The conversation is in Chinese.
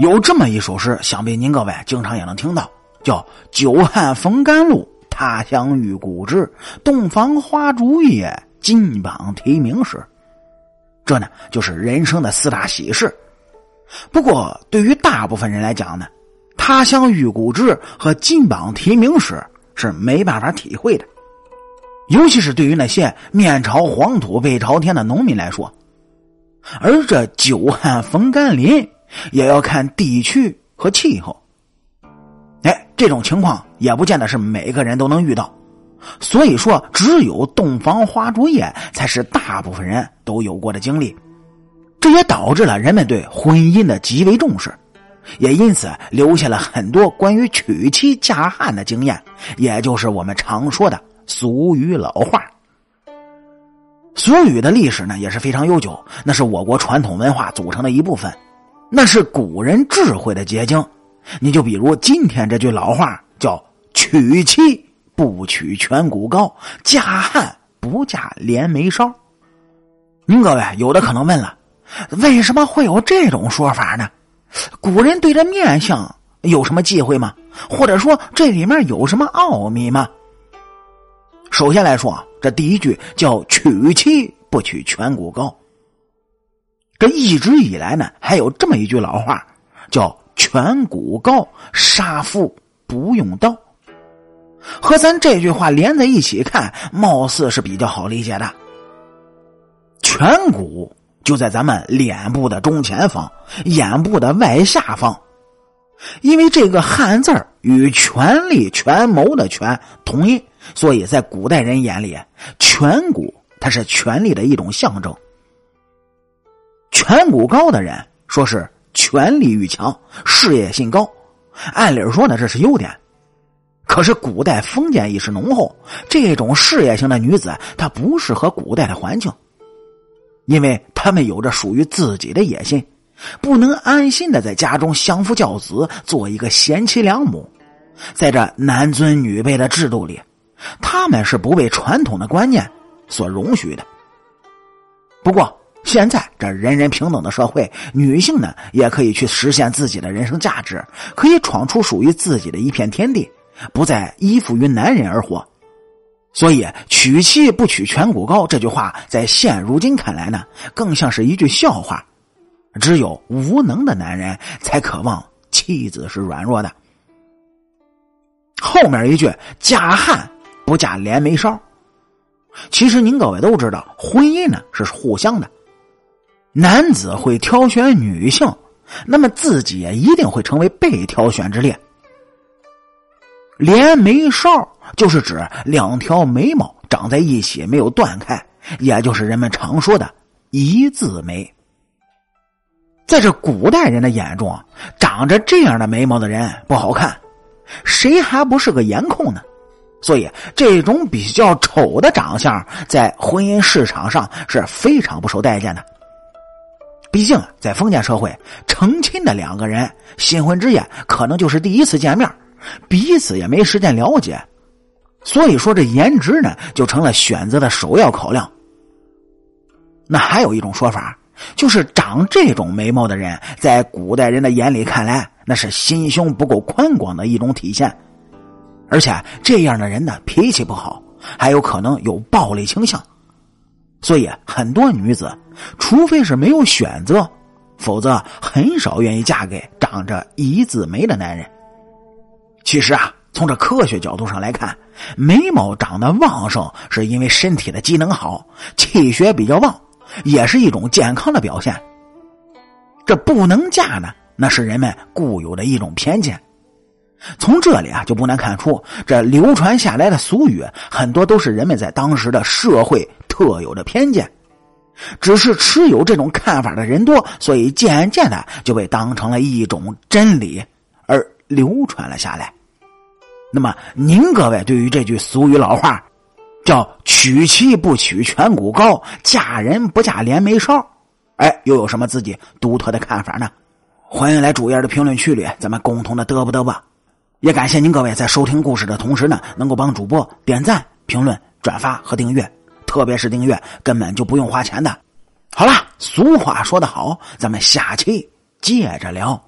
有这么一首诗，想必您各位经常也能听到，叫“久旱逢甘露，他乡遇故知。洞房花烛夜，金榜题名时。”这呢，就是人生的四大喜事。不过，对于大部分人来讲呢，“他乡遇故知”和“金榜题名时”是没办法体会的。尤其是对于那些面朝黄土背朝天的农民来说，而这“久旱逢甘霖”。也要看地区和气候，哎，这种情况也不见得是每个人都能遇到，所以说，只有洞房花烛夜才是大部分人都有过的经历，这也导致了人们对婚姻的极为重视，也因此留下了很多关于娶妻嫁汉的经验，也就是我们常说的俗语老话。俗语的历史呢也是非常悠久，那是我国传统文化组成的一部分。那是古人智慧的结晶，你就比如今天这句老话叫“娶妻不娶颧骨高，嫁汉不嫁连眉梢”。您各位有的可能问了，为什么会有这种说法呢？古人对这面相有什么忌讳吗？或者说这里面有什么奥秘吗？首先来说，这第一句叫“娶妻不娶颧骨高”。这一直以来呢，还有这么一句老话，叫“颧骨高，杀父不用刀”。和咱这句话连在一起看，貌似是比较好理解的。颧骨就在咱们脸部的中前方，眼部的外下方。因为这个汉字与权力、权谋的“权”同音，所以在古代人眼里，颧骨它是权力的一种象征。颧骨高的人，说是权力欲强、事业心高。按理说呢，这是优点。可是古代封建意识浓厚，这种事业型的女子，她不适合古代的环境，因为她们有着属于自己的野心，不能安心的在家中相夫教子，做一个贤妻良母。在这男尊女卑的制度里，他们是不被传统的观念所容许的。不过，现在这人人平等的社会，女性呢也可以去实现自己的人生价值，可以闯出属于自己的一片天地，不再依附于男人而活。所以“娶妻不娶颧骨高”这句话，在现如今看来呢，更像是一句笑话。只有无能的男人才渴望妻子是软弱的。后面一句“嫁汉不嫁连眉梢”，其实您各位都知道，婚姻呢是互相的。男子会挑选女性，那么自己也一定会成为被挑选之列。连眉梢就是指两条眉毛长在一起没有断开，也就是人们常说的一字眉。在这古代人的眼中，长着这样的眉毛的人不好看，谁还不是个颜控呢？所以，这种比较丑的长相在婚姻市场上是非常不受待见的。毕竟，在封建社会，成亲的两个人新婚之夜可能就是第一次见面，彼此也没时间了解，所以说这颜值呢就成了选择的首要考量。那还有一种说法，就是长这种眉毛的人，在古代人的眼里看来，那是心胸不够宽广的一种体现，而且这样的人呢脾气不好，还有可能有暴力倾向。所以，很多女子，除非是没有选择，否则很少愿意嫁给长着一字眉的男人。其实啊，从这科学角度上来看，眉毛长得旺盛，是因为身体的机能好，气血比较旺，也是一种健康的表现。这不能嫁呢，那是人们固有的一种偏见。从这里啊，就不难看出，这流传下来的俗语很多都是人们在当时的社会特有的偏见。只是持有这种看法的人多，所以渐渐的就被当成了一种真理而流传了下来。那么，您各位对于这句俗语老话，叫“娶妻不娶颧骨高，嫁人不嫁连眉梢”，哎，又有什么自己独特的看法呢？欢迎来主页的评论区里，咱们共同的嘚啵嘚吧。也感谢您各位在收听故事的同时呢，能够帮主播点赞、评论、转发和订阅，特别是订阅根本就不用花钱的。好了，俗话说得好，咱们下期接着聊。